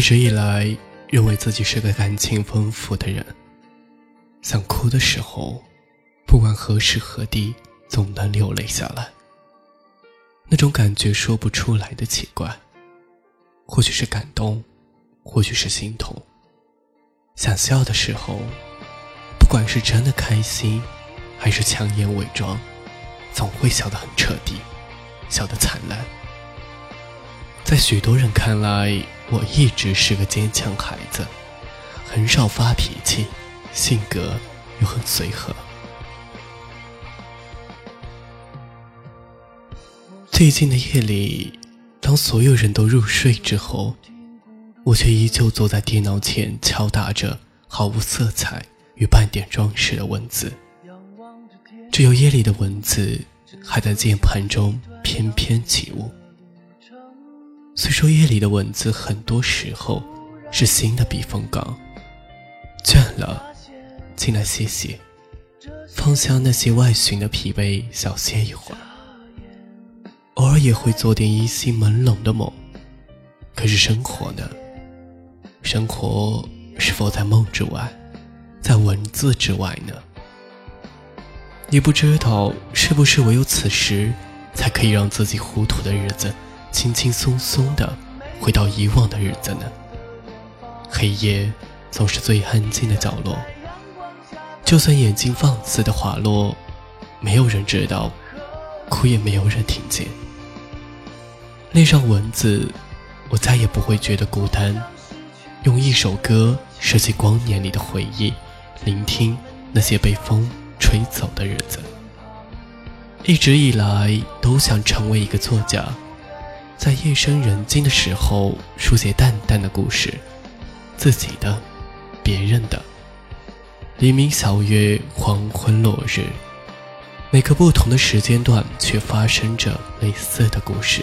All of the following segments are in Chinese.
一直以来认为自己是个感情丰富的人，想哭的时候，不管何时何地，总能流泪下来。那种感觉说不出来的奇怪，或许是感动，或许是心痛。想笑的时候，不管是真的开心，还是强颜伪装，总会笑得很彻底，笑得灿烂。在许多人看来，我一直是个坚强孩子，很少发脾气，性格又很随和。最近的夜里，当所有人都入睡之后，我却依旧坐在电脑前敲打着毫无色彩与半点装饰的文字，只有夜里的文字还在键盘中翩翩起舞。虽说夜里的文字很多时候是新的避风港，倦了，进来歇歇，放下那些外寻的疲惫，小歇一会儿。偶尔也会做点依稀朦胧的梦，可是生活呢？生活是否在梦之外，在文字之外呢？你不知道，是不是唯有此时，才可以让自己糊涂的日子？轻轻松松的回到以往的日子呢？黑夜总是最安静的角落，就算眼睛放肆的滑落，没有人知道，哭也没有人听见。恋上文字，我再也不会觉得孤单。用一首歌拾起光年里的回忆，聆听那些被风吹走的日子。一直以来都想成为一个作家。在夜深人静的时候，书写淡淡的故事，自己的，别人的。黎明、小月、黄昏、落日，每个不同的时间段，却发生着类似的故事。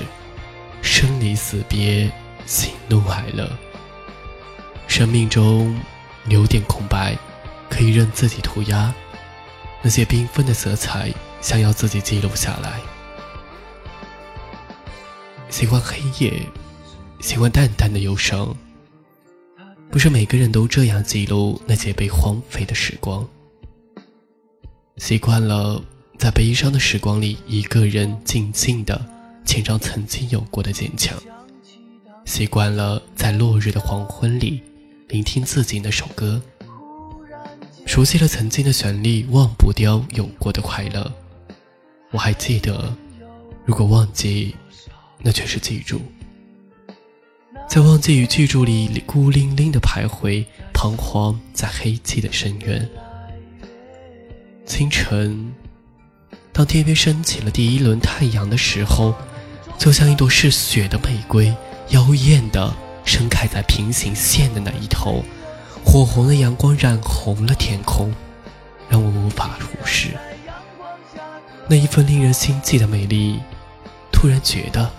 生离死别，喜怒哀乐。生命中留点空白，可以任自己涂鸦。那些缤纷的色彩，想要自己记录下来。喜欢黑夜，喜欢淡淡的忧伤。不是每个人都这样记录那些被荒废的时光。习惯了在悲伤的时光里，一个人静静的牵张曾经有过的坚强。习惯了在落日的黄昏里，聆听自己那首歌。熟悉了曾经的旋律，忘不掉有过的快乐。我还记得，如果忘记。那却是记住，在忘记与记住里孤零零的徘徊，彷徨在黑寂的深渊。清晨，当天边升起了第一轮太阳的时候，就像一朵嗜血的玫瑰，妖艳的盛开在平行线的那一头，火红的阳光染红了天空，让我无法忽视那一份令人心悸的美丽。突然觉得。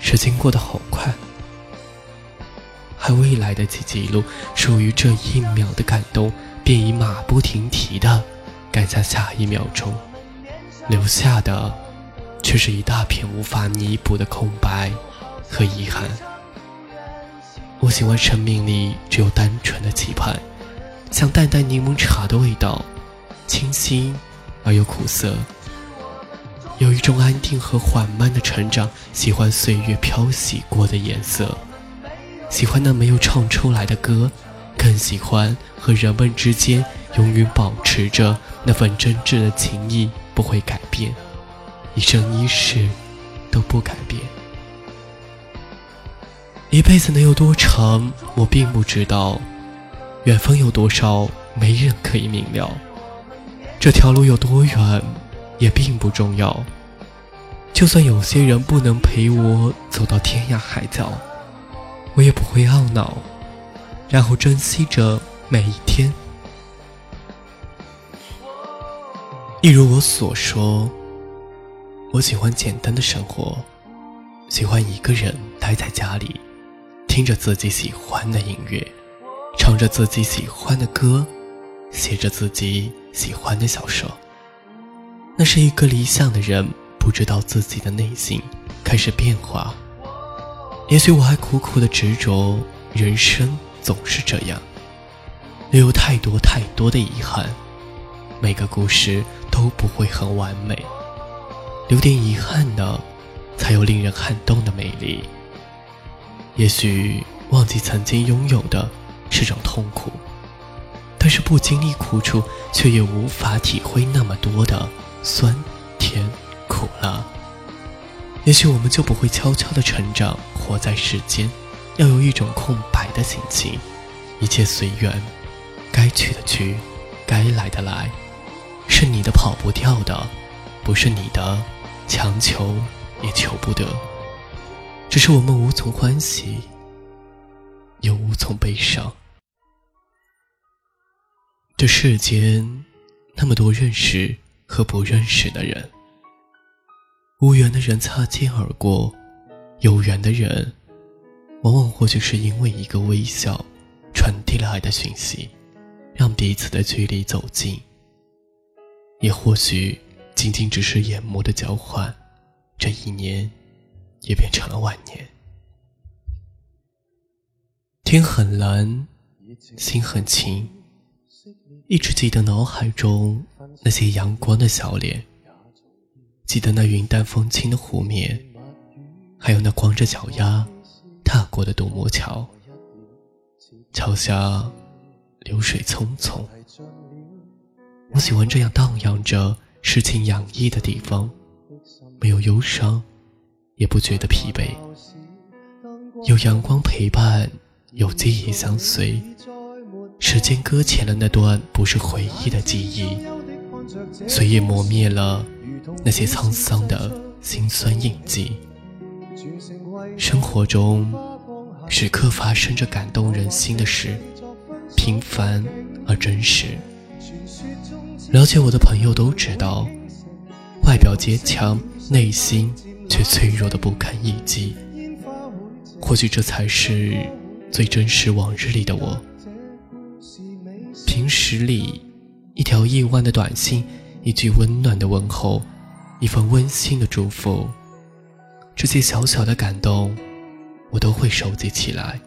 时间过得好快，还未来得及记录属于这一秒的感动，便已马不停蹄地赶向下一秒钟，留下的却是一大片无法弥补的空白和遗憾。我喜欢生命里只有单纯的期盼，像淡淡柠檬茶的味道，清新而又苦涩。有一种安定和缓慢的成长，喜欢岁月漂洗过的颜色，喜欢那没有唱出来的歌，更喜欢和人们之间永远保持着那份真挚的情谊，不会改变，一生一世都不改变。一辈子能有多长，我并不知道；远方有多少，没人可以明了。这条路有多远？也并不重要。就算有些人不能陪我走到天涯海角，我也不会懊恼，然后珍惜着每一天。一如我所说，我喜欢简单的生活，喜欢一个人待在家里，听着自己喜欢的音乐，唱着自己喜欢的歌，写着自己喜欢的小说。那是一个理想的人，不知道自己的内心开始变化，也许我还苦苦的执着，人生总是这样，留有太多太多的遗憾，每个故事都不会很完美，留点遗憾的，才有令人撼动的美丽。也许忘记曾经拥有的是种痛苦，但是不经历苦楚，却也无法体会那么多的酸甜苦辣。也许我们就不会悄悄的成长，活在世间，要有一种空白的心情，一切随缘，该去的去，该来的来，是你的跑不掉的，不是你的强求也求不得，只是我们无从欢喜，又无从悲伤。这世间那么多认识和不认识的人。无缘的人擦肩而过，有缘的人，往往或许是因为一个微笑，传递了爱的讯息，让彼此的距离走近。也或许仅仅只是眼眸的交换，这一年，也变成了万年。天很蓝，心很晴，一直记得脑海中那些阳光的笑脸。记得那云淡风轻的湖面，还有那光着脚丫踏过的独木桥。桥下流水匆匆，我喜欢这样荡漾着诗情洋溢的地方，没有忧伤，也不觉得疲惫。有阳光陪伴，有记忆相随。时间搁浅了那段不是回忆的记忆，岁月磨灭了。那些沧桑的辛酸印记，生活中时刻发生着感动人心的事，平凡而真实。了解我的朋友都知道，外表坚强，内心却脆弱的不堪一击。或许这才是最真实往日里的我。平时里，一条亿万的短信，一句温暖的问候。一份温馨的祝福，这些小小的感动，我都会收集起来，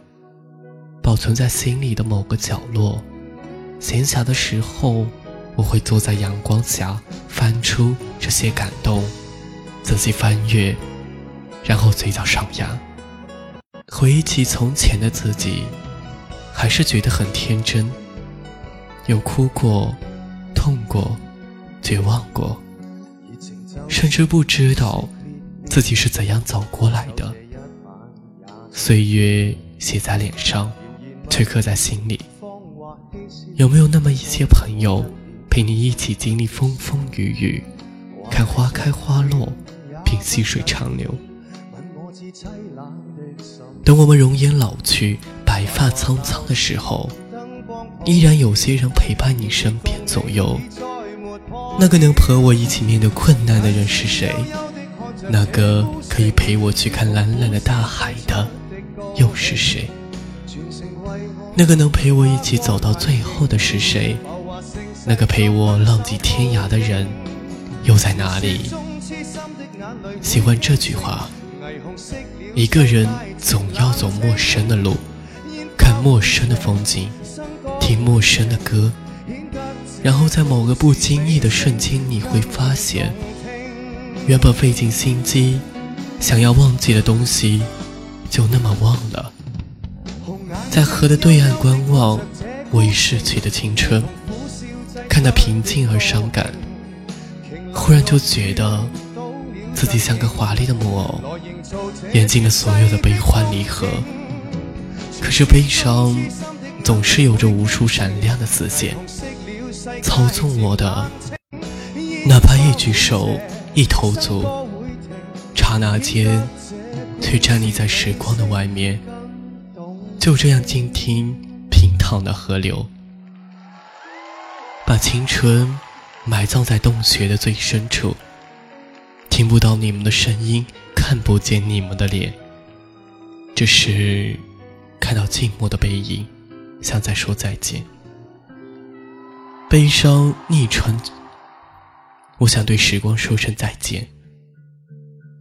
保存在心里的某个角落。闲暇的时候，我会坐在阳光下，翻出这些感动，仔细翻阅，然后嘴角上扬，回忆起从前的自己，还是觉得很天真，有哭过，痛过，绝望过。甚至不知道自己是怎样走过来的。岁月写在脸上，却刻在心里。有没有那么一些朋友，陪你一起经历风风雨雨，看花开花落，品细水长流？等我们容颜老去，白发苍苍的时候，依然有些人陪伴你身边左右。那个能和我一起面对困难的人是谁？那个可以陪我去看蓝蓝的大海的又是谁？那个能陪我一起走到最后的是谁？那个陪我浪迹天涯的人又在哪里？喜欢这句话：一个人总要走陌生的路，看陌生的风景，听陌生的歌。然后在某个不经意的瞬间，你会发现，原本费尽心机想要忘记的东西，就那么忘了。在河的对岸观望我已逝去的青春，看那平静而伤感，忽然就觉得自己像个华丽的木偶，演尽了所有的悲欢离合。可是悲伤总是有着无数闪亮的丝线。操纵我的，哪怕一举手，一投足，刹那间，却站立在时光的外面。就这样静听平躺的河流，把青春埋葬在洞穴的最深处，听不到你们的声音，看不见你们的脸，只是看到静默的背影，像在说再见。悲伤逆穿，我想对时光说声再见。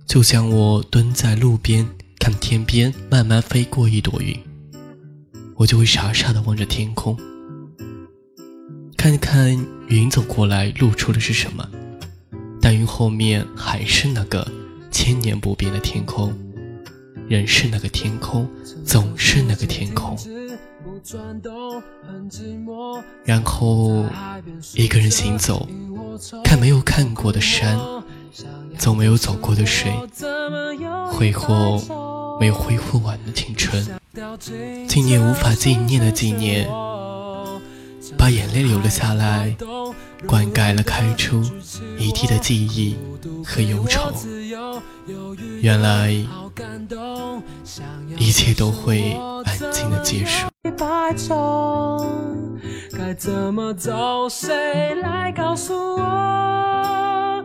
就像我蹲在路边看天边慢慢飞过一朵云，我就会傻傻的望着天空，看看云走过来露出的是什么，但云后面还是那个千年不变的天空，仍是那个天空，总是那个天空。然后一个人行走，看没有看过的山，走没有走过的水，挥霍没有挥霍完的青春，纪念无法纪念的纪念，把眼泪流了下来，灌溉了开出一地的记忆和忧愁。原来一切都会安静的结束。该怎么走？谁来告诉我？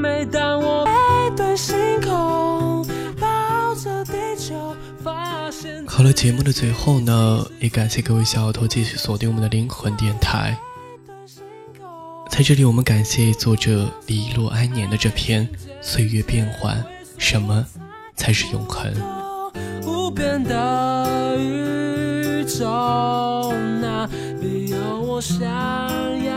每当我背对星空，抱着地球，发现。好了，节目的最后呢，也感谢各位小耳朵继续锁定我们的灵魂电台。在这里，我们感谢作者李洛安年的这篇《岁月变幻》，什么？才是永恒。无边的宇宙，那里有我想要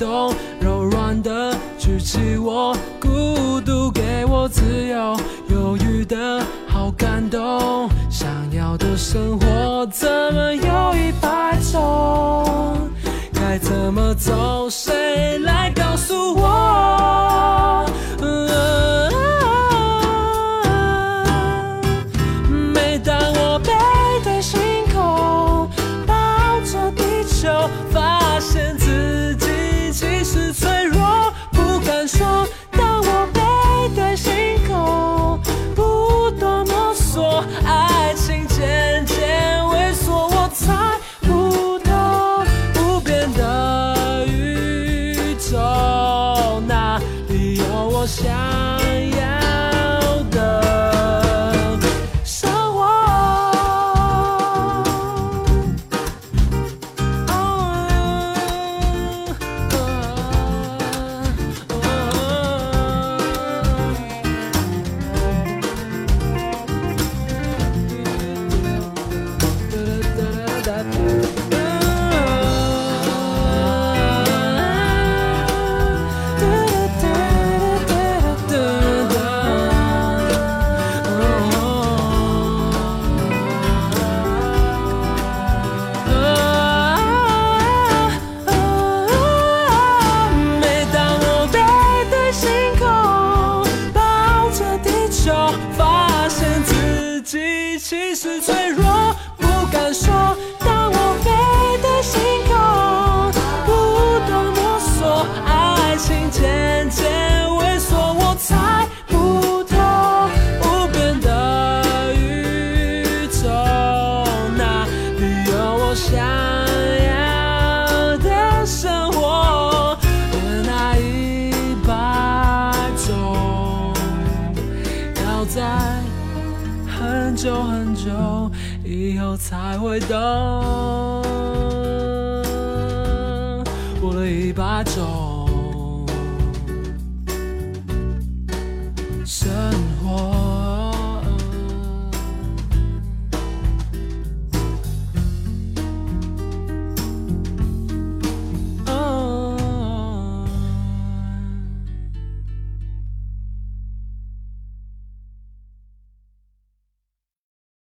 动柔软的举起我，孤独给我自由，犹豫的好感动。想要的生活怎么有一百种？该怎么走？谁来我的一百种。